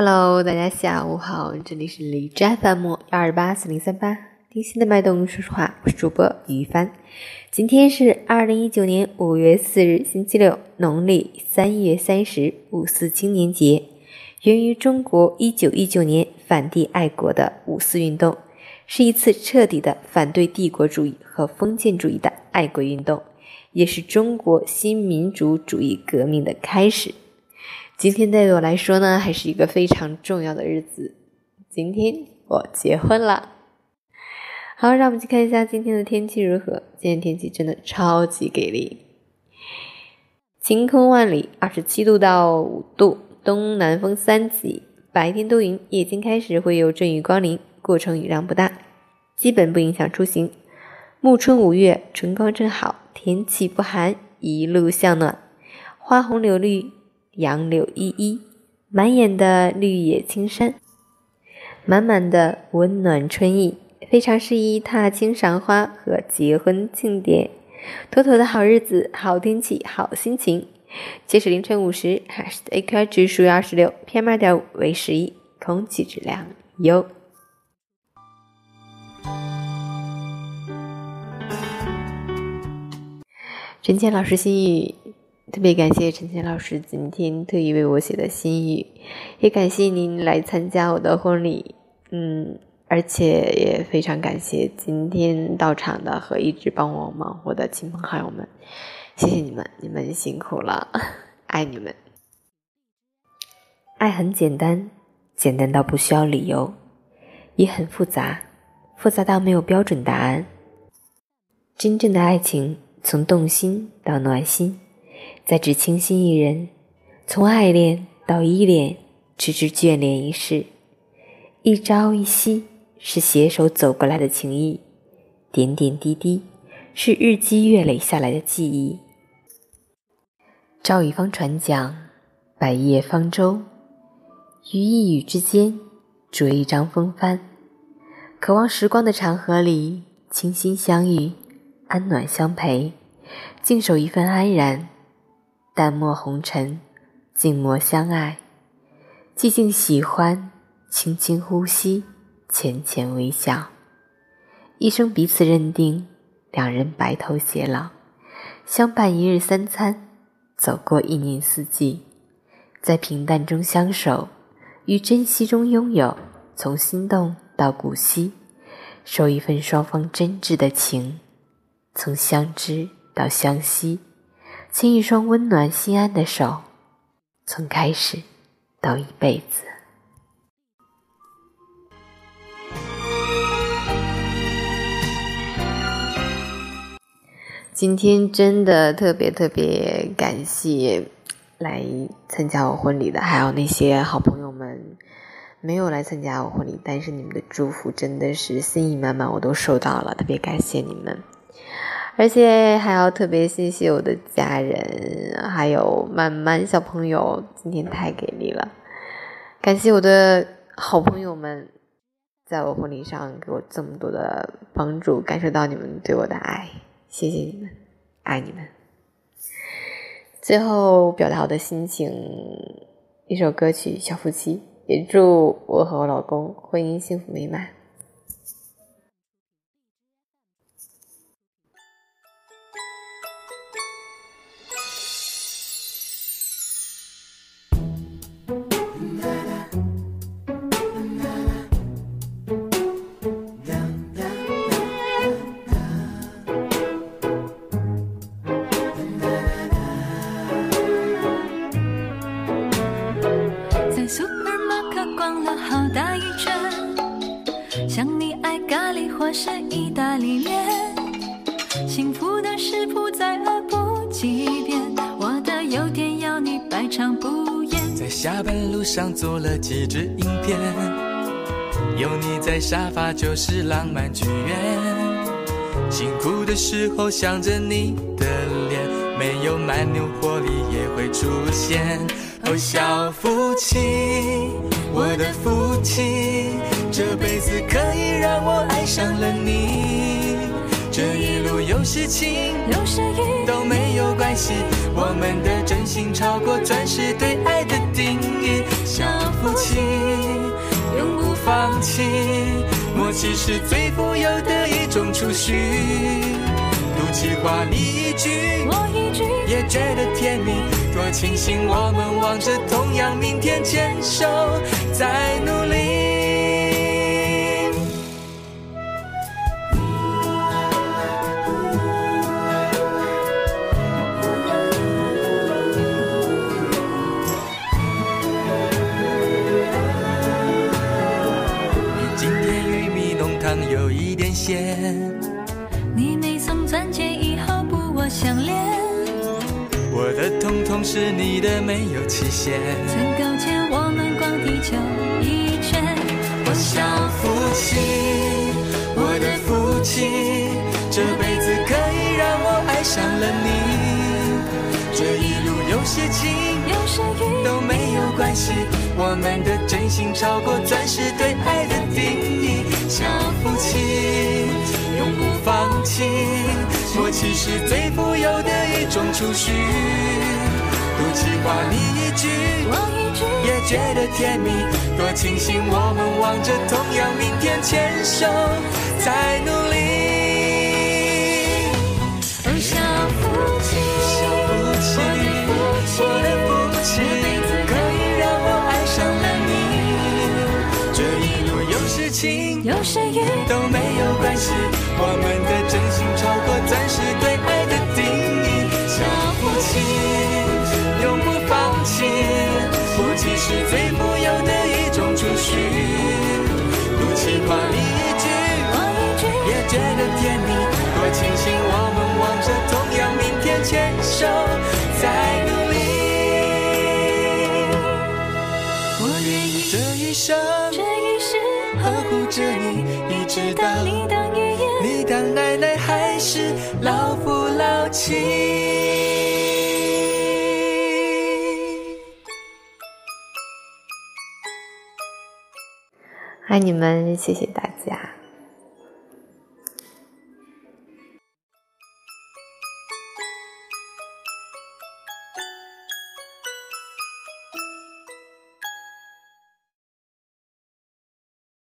Hello，大家下午好，这里是李斋 FM 幺二八四零三八，听心的脉动，说实话，我是主播于帆。今天是二零一九年五月四日，星期六，农历三月三十，五四青年节，源于中国一九一九年反帝爱国的五四运动，是一次彻底的反对帝国主义和封建主义的爱国运动，也是中国新民主主义革命的开始。今天对我来说呢，还是一个非常重要的日子。今天我结婚了。好，让我们去看一下今天的天气如何。今天天气真的超级给力，晴空万里，二十七度到五度，东南风三级，白天多云，夜间开始会有阵雨光临，过程雨量不大，基本不影响出行。暮春五月，春光正好，天气不寒，一路向暖，花红柳绿。杨柳依依，满眼的绿野青山，满满的温暖春意，非常适宜踏青赏花和结婚庆典。妥妥的好日子，好天气，好心情。截止凌晨五时，海市的 AQI 指数为二十六，PM 二点五为十一，空气质量优。陈倩老师心语。特别感谢陈倩老师今天特意为我写的心语，也感谢您来参加我的婚礼，嗯，而且也非常感谢今天到场的和一直帮我忙活的亲朋好友们，谢谢你们，你们辛苦了，爱你们。爱很简单，简单到不需要理由，也很复杂，复杂到没有标准答案。真正的爱情，从动心到暖心。再只倾心一人，从爱恋到依恋，直至眷恋一世，一朝一夕是携手走过来的情谊，点点滴滴是日积月累下来的记忆。朝一方船桨，百叶方舟，于一语之间着一张风帆，渴望时光的长河里，倾心相遇，安暖相陪，静守一份安然。淡漠红尘，静默相爱，寂静喜欢，轻轻呼吸，浅浅微笑，一生彼此认定，两人白头偕老，相伴一日三餐，走过一年四季，在平淡中相守，于珍惜中拥有，从心动到古稀，守一份双方真挚的情，从相知到相惜。牵一双温暖心安的手，从开始到一辈子。今天真的特别特别感谢来参加我婚礼的，还有那些好朋友们没有来参加我婚礼，但是你们的祝福真的是心意满满，我都收到了，特别感谢你们。而且还要特别谢谢我的家人，还有曼曼小朋友，今天太给力了！感谢我的好朋友们，在我婚礼上给我这么多的帮助，感受到你们对我的爱，谢谢你们，爱你们。最后表达我的心情，一首歌曲《小夫妻》，也祝我和我老公婚姻幸福美满。好大一圈想你爱咖喱或是意大利面，幸福的食谱再饿不几遍，我的优点要你百尝不厌。在下班路上做了几支影片，有你在沙发就是浪漫剧院。辛苦的时候想着你的脸，没有蛮牛活力也会出现。哦，小夫妻，我的父亲，这辈子可以让我爱上了你。这一路有事情，有时雨都没有关系，我们的真心超过钻石对爱的定义。小夫妻，永不放弃。默契是最富有的一种储蓄。喜欢你一句，我一句，也觉得甜蜜。多庆幸我们望着同样明天，牵手在努力。是你的，没有期限。曾勾牵我们逛地球一圈。我小夫妻，我的福气，这辈子可以让我爱上了你。这一路有些情，有些雨，都没有关系，我们的真心超过钻石对爱的定义。小夫妻，永不放弃，默契是最富有的一种储蓄。赌气话你一句，我一句，也觉得甜蜜，多庆幸我们望着同样明天，牵手在努力。哦，小夫妻，小夫妻，我的福气，可以让我爱上了你。这一路有事情，有些雨，都没有关系，我们的觉得甜蜜，多庆幸我们望着同样明天，牵手在努力。我愿意这一生这一世呵护着你，一直到你当爷爷。你当奶奶还是老夫老妻。爱你们，谢谢大家。